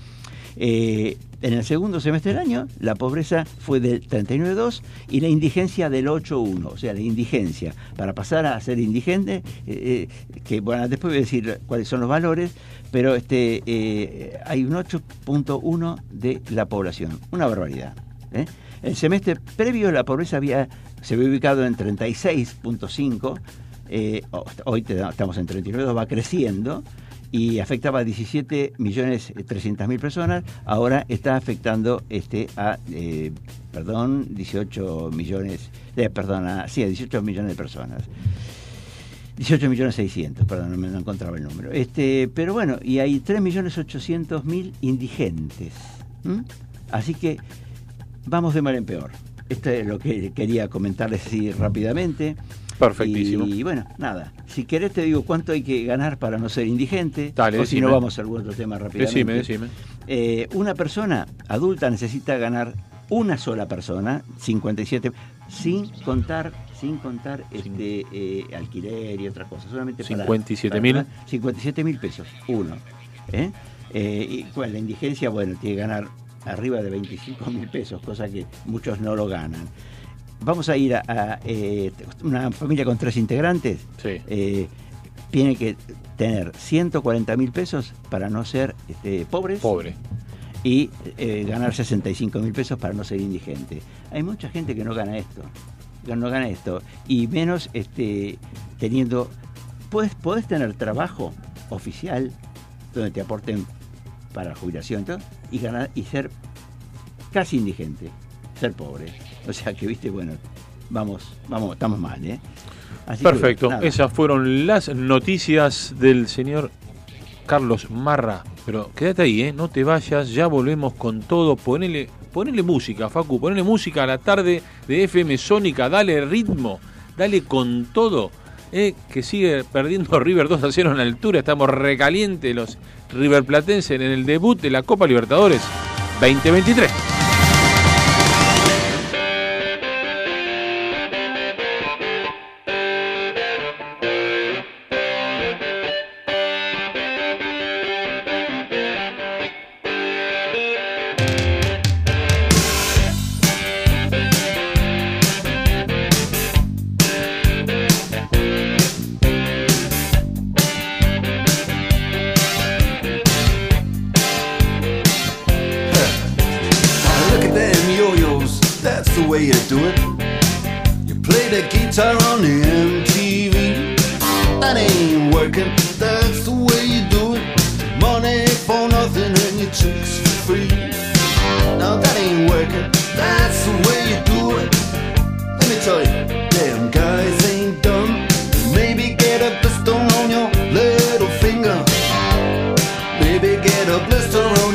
Eh, en el segundo semestre del año, la pobreza fue del 39,2 y la indigencia del 8,1. O sea, la indigencia. Para pasar a ser indigente, eh, eh, que bueno, después voy a decir cuáles son los valores, pero este eh, hay un 8.1 de la población. Una barbaridad. El semestre previo la pobreza había, se había ubicado en 36.5. eh, hoy estamos en 39, va creciendo y afectaba a 17 millones 300 mil personas, ahora está afectando este a eh, perdón 18 millones eh, perdón sí, a 18 millones de personas. 18 millones 600 perdón no, no encontraba el número. Este pero bueno y hay 3 millones 800 mil indigentes así que vamos de mal en peor. Esto es lo que quería comentarles así rápidamente Perfectísimo. y bueno, nada. Si querés te digo cuánto hay que ganar para no ser indigente. Dale, o si no vamos a algún otro tema rápidamente. Decime, decime. Eh, una persona adulta necesita ganar una sola persona, 57, sin contar, sin contar este eh, alquiler y otras cosas, solamente para 57.000. para- 57 mil pesos, uno. ¿eh? Eh, y bueno, la indigencia, bueno, tiene que ganar arriba de 25 mil pesos, cosa que muchos no lo ganan. Vamos a ir a, a, eh, una familia con tres integrantes. Sí. eh, tiene que tener 140 mil pesos para no ser este, pobres Pobre. y eh, ganar 65 mil pesos para no ser indigente. Hay mucha gente que no gana esto, que no gana esto, y menos este, teniendo, puedes, podés tener trabajo oficial donde te aporten para la jubilación y ganar y ser casi indigente, ser pobre. O sea que viste, bueno, vamos, vamos, estamos mal, ¿eh? Así Perfecto. Esas fueron las noticias del señor Carlos Marra. Pero quédate ahí, ¿eh? No te vayas. Ya volvemos con todo. Ponele ponele música, Facu, ponele música a la tarde de FM Sónica, dale ritmo, dale con todo. eh, que sigue perdiendo River 2 a 0 en altura, estamos recalientes los River Platense en el debut de la Copa Libertadores 2023.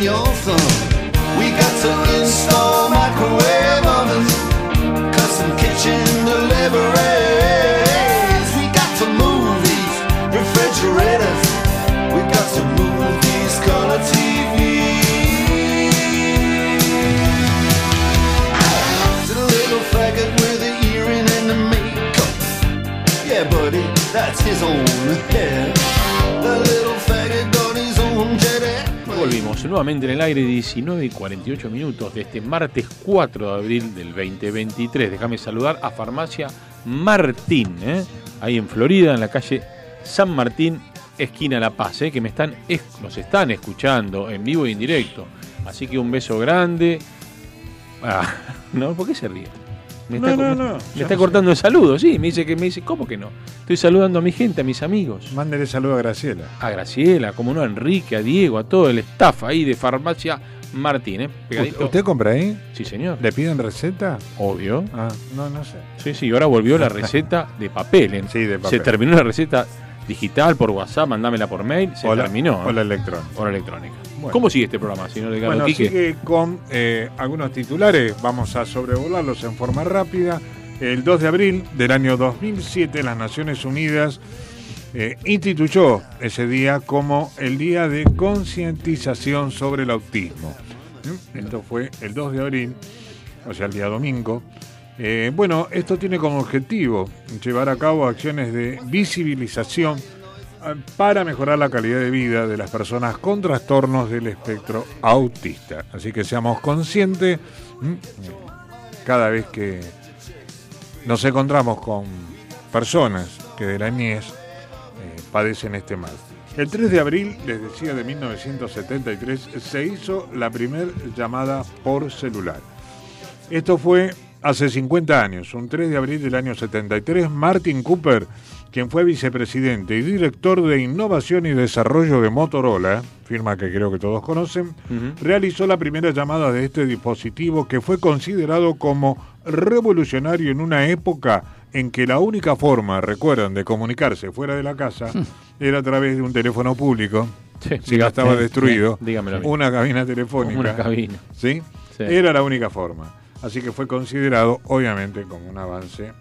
Your thumb. We got to install microwave ovens, custom kitchen deliveries. We got to move these refrigerators. We got to move these color TVs. To the little faggot with the earring and the makeup. Yeah, buddy, that's his own hair. Volvimos nuevamente en el aire 19 y 48 minutos de este martes 4 de abril del 2023. Déjame saludar a Farmacia Martín, ¿eh? ahí en Florida, en la calle San Martín, esquina La Paz, ¿eh? que me están, es- nos están escuchando en vivo y en directo. Así que un beso grande. Ah, ¿no? ¿Por qué se ríe? Me No, está, no, no, me está cortando el saludo, sí. Me dice que me dice, ¿cómo que no? Estoy saludando a mi gente, a mis amigos. Mándele saludo a Graciela. A Graciela, como no, a Enrique, a Diego, a todo el staff ahí de Farmacia Martín, ¿eh? Pegadito. ¿Usted compra ahí? Sí, señor. ¿Le piden receta? Obvio. Ah, no, no sé. Sí, sí, ahora volvió la receta de papel. ¿eh? Sí, de papel. Se terminó la receta digital por WhatsApp, mandámela por mail, se O la- terminó. o la electrónica. O la electrónica. Bueno. ¿Cómo sigue este programa, señor Bueno, Quique? sigue con eh, algunos titulares, vamos a sobrevolarlos en forma rápida. El 2 de abril del año 2007, las Naciones Unidas eh, instituyó ese día como el Día de Concientización sobre el Autismo. ¿Mm? Esto fue el 2 de abril, o sea, el día domingo. Eh, bueno, esto tiene como objetivo llevar a cabo acciones de visibilización eh, para mejorar la calidad de vida de las personas con trastornos del espectro autista. Así que seamos conscientes cada vez que nos encontramos con personas que de la niñez eh, padecen este mal. El 3 de abril, les decía, de 1973, se hizo la primera llamada por celular. Esto fue hace 50 años, un 3 de abril del año 73, Martin Cooper, quien fue vicepresidente y director de innovación y desarrollo de Motorola, firma que creo que todos conocen, realizó la primera llamada de este dispositivo que fue considerado como revolucionario en una época en que la única forma, recuerdan, de comunicarse fuera de la casa era a través de un teléfono público, Sí. si ya estaba destruido, sí, una cabina telefónica. Una cabina. ¿sí? Sí. Era la única forma. Así que fue considerado, obviamente, como un avance.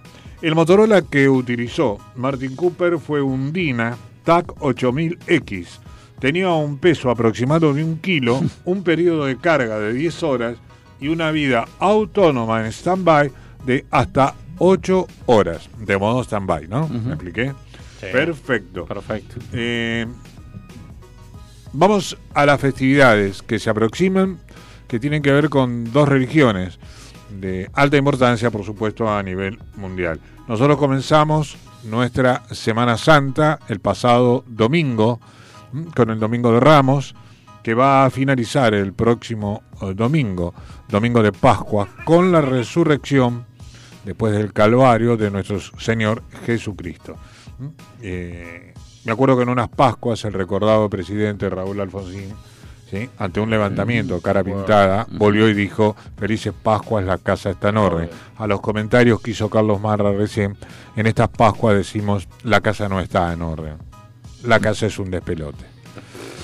El Motorola que utilizó Martin Cooper fue un Dina TAC 8000X. Tenía un peso aproximado de un kilo, un periodo de carga de 10 horas y una vida autónoma en stand-by de hasta 8 horas. De modo stand-by, ¿no? ¿Me expliqué? Sí. Perfecto. Perfecto. Eh, vamos a las festividades que se aproximan, que tienen que ver con dos religiones de alta importancia, por supuesto, a nivel mundial. Nosotros comenzamos nuestra Semana Santa el pasado domingo, ¿m? con el Domingo de Ramos, que va a finalizar el próximo eh, domingo, domingo de Pascua, con la resurrección después del Calvario de nuestro Señor Jesucristo. ¿Mm? Eh, me acuerdo que en unas Pascuas el recordado presidente Raúl Alfonsín, ¿sí? ante un levantamiento, cara pintada, volvió y dijo, felices Pascuas, la casa está en orden. A los comentarios que hizo Carlos Marra recién, en estas Pascuas decimos, la casa no está en orden, la casa es un despelote.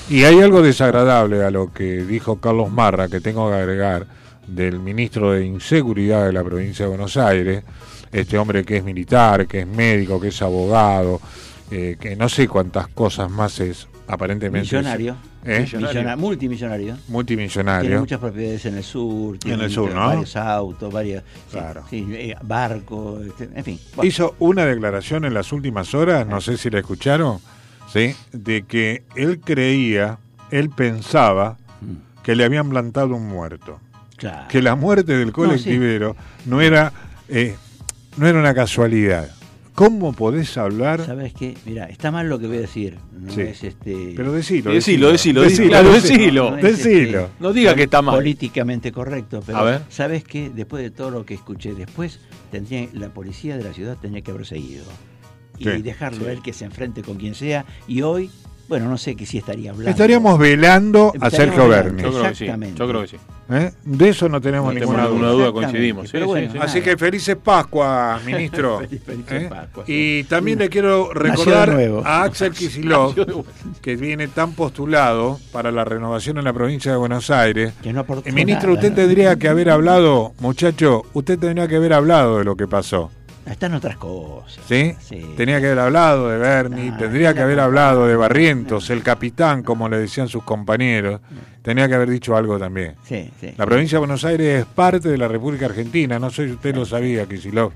Y hay algo desagradable a lo que dijo Carlos Marra que tengo que agregar del ministro de Inseguridad de la provincia de Buenos Aires, este hombre que es militar, que es médico, que es abogado, eh, que no sé cuántas cosas más es, aparentemente. Millonario. ¿Eh? Millona- multimillonario. Multimillonario. Tiene muchas propiedades en el sur. Tiene el sur, ¿no? Varios autos, varios. sí, Claro. sí, eh, barcos, este, en fin. bueno. Hizo una declaración en las últimas horas, no sé si la escucharon, ¿sí? de que él creía, él pensaba que le habían plantado un muerto. Claro. Que la muerte del colectivero no, era, eh, no era una casualidad. ¿Cómo podés hablar? ¿Sabes qué? Mira, está mal lo que voy a decir. No Sí. es este. Pero decilo, Decilo, decilo, decilo, decilo. decilo. no es, este. No diga que está mal. Políticamente correcto, pero A ver. ¿sabes qué? Después de todo lo que escuché después, tendría, la policía de la ciudad tenía que haber seguido. Y Sí, dejarlo sí. a él que se enfrente con quien sea. Y hoy, bueno, no sé que si estaría hablando. Estaríamos velando a Sergio. Berni. Yo creo que sí. Exactamente. Yo creo que sí. ¿eh? De eso no tenemos No ninguna duda. ninguna duda, coincidimos. Sí, sí, bueno, sí. nada. Así que felices Pascua, ministro. Feliz- felices ¿Eh? Pascuas. Y también le quiero recordar a Axel Kicillof, que viene tan postulado para la renovación en la provincia de Buenos Aires. Que no aportó Eh, ministro, nada. usted tendría que haber hablado, muchacho, usted tendría que haber hablado de lo que pasó. Están otras cosas. ¿Sí? Sí. Tenía que haber hablado de Bernie, tendría que haber hablado de Barrientos, el capitán, como le decían sus compañeros. Tenía que haber dicho algo también. Sí, sí. La provincia de Buenos Aires es parte de la República Argentina, no sé si usted lo sabía, Kicillof.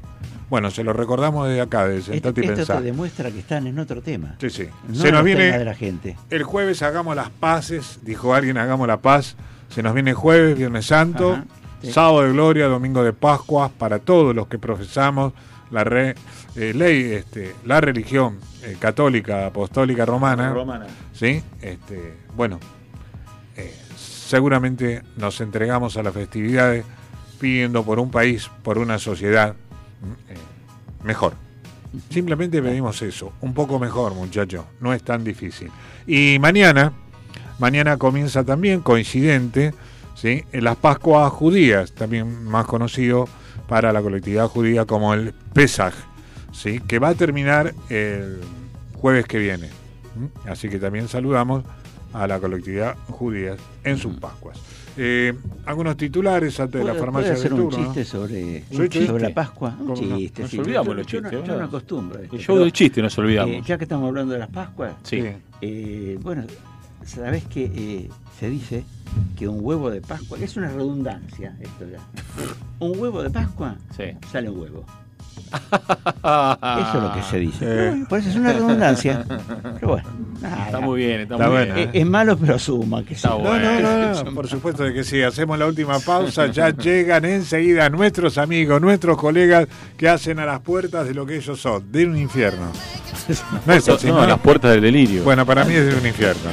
Bueno, se lo recordamos desde acá, de Esto, Sentate y esto Pensá. te demuestra que están en otro tema. Sí, sí. No se nos de viene la gente. el jueves, hagamos las paces, dijo alguien, hagamos la paz. Se nos viene jueves, Viernes Santo, Ajá, sí. sábado de gloria, domingo de Pascua, para todos los que profesamos la re- eh, ley, este, la religión eh, católica, apostólica, romana. Romana. ¿sí? Este, bueno, eh, seguramente nos entregamos a las festividades pidiendo por un país, por una sociedad mm, mejor. Simplemente pedimos eso, un poco mejor, muchachos, no es tan difícil. Y mañana, mañana comienza también, coincidente, ¿sí? en las Pascuas judías, también más conocido para la colectividad judía como el Pesaj, ¿sí? que va a terminar el jueves que viene. ¿Mm? Así que también saludamos a la colectividad judía en sus Pascuas. Eh, algunos titulares antes de la ¿Puedo- farmacia puedo hacer un turno, ¿no? chiste sobre, sobre chiste. la Pascua? Un chiste, Nos sí. olvidamos Yo- los yo no- chistes, Yo, no acostumbro. show pero, del chiste nos olvidamos. eh, ya que estamos hablando de las Pascuas, sí. Sí. eh, bueno, sabes que eh, se dice que un huevo de Pascua, es una redundancia esto ya. un huevo de Pascua Sí. sale un huevo. Eso es lo que se dice. Pero por eso es una redundancia. Pero bueno, nada. Está muy bien, está, Está muy bien. Es, es malo, pero suma que sí. Está No, bueno. no, no, no, por supuesto de que sí. Hacemos la última pausa. Ya llegan enseguida nuestros amigos, nuestros colegas que hacen a las puertas de lo que ellos son, de un infierno. No es así, no, ¿no? las puertas del delirio. Bueno, para mí es de un infierno.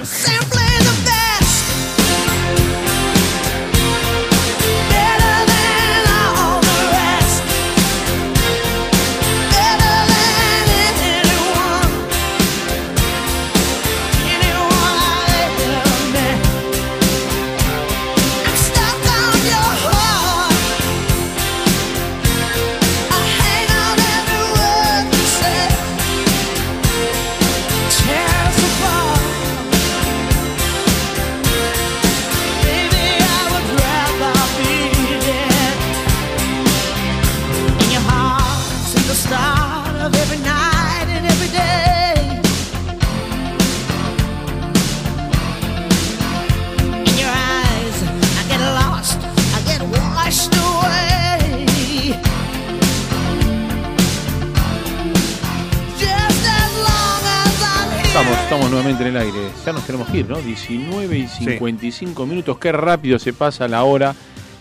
Ya nos tenemos que ir, ¿no? 19 y 55 minutos. Qué rápido se pasa la hora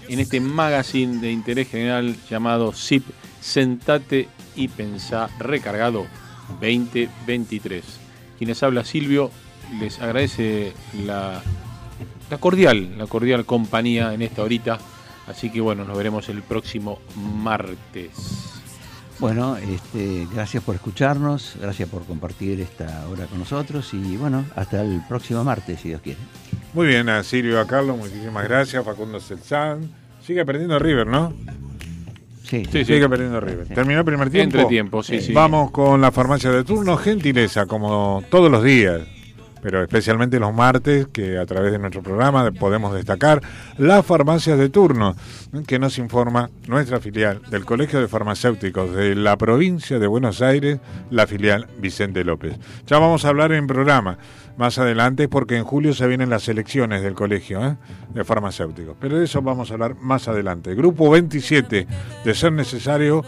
en este magazine de interés general llamado SIP Sentate y Pensá Recargado 2023. Quienes habla Silvio les agradece la, la cordial, la cordial compañía en esta horita. Así que bueno, nos veremos el próximo martes. Bueno, este, gracias por escucharnos, gracias por compartir esta hora con nosotros y bueno, hasta el próximo martes, si Dios quiere. Muy bien, a Silvio, a Carlos, muchísimas gracias. Facundo Celsan. Sigue perdiendo River, ¿no? Sí, Sí, sí. Sigue perdiendo River. ¿Terminó el primer tiempo? Entretiempo, sí, sí. Vamos con la farmacia de turno. Gentileza, como todos los días. Pero especialmente los martes, que a través de nuestro programa podemos destacar las farmacias de turno, que nos informa nuestra filial del Colegio de Farmacéuticos de la provincia de Buenos Aires, la filial Vicente López. Ya vamos a hablar en programa más adelante porque en julio se vienen las elecciones del colegio ¿eh? de farmacéuticos. Pero de eso vamos a hablar más adelante. Grupo 27, de ser necesario,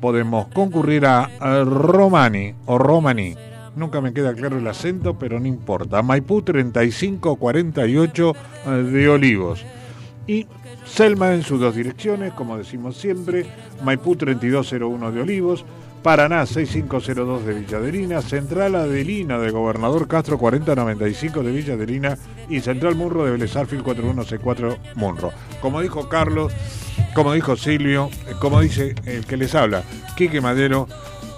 podemos concurrir a, Romani o Romani Nunca me queda claro el acento, pero no importa. Maipú 3548 eh, de Olivos. Y Selma en sus dos direcciones, como decimos siempre, Maipú 3201 de Olivos, Paraná 6502 de Villaderina, Central Adelina de Gobernador Castro 4095 de Villaderina y Central Munro de Belezarfil 4164 Munro. Como dijo Carlos, como dijo Silvio, eh, como dice el que les habla, Quique Madero,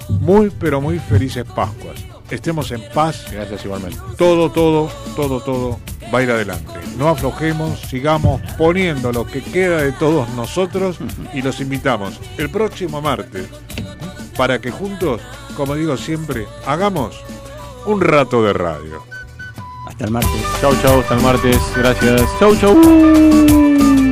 muy pero muy felices Pascuas estemos en paz. Gracias igualmente. Todo, todo, todo, todo va a ir adelante. No aflojemos, sigamos poniendo lo que queda de todos nosotros y los invitamos el próximo martes para que juntos, como digo siempre, hagamos un rato de radio. Hasta el martes. Chau, chau, hasta el martes. Gracias. Chau, chau.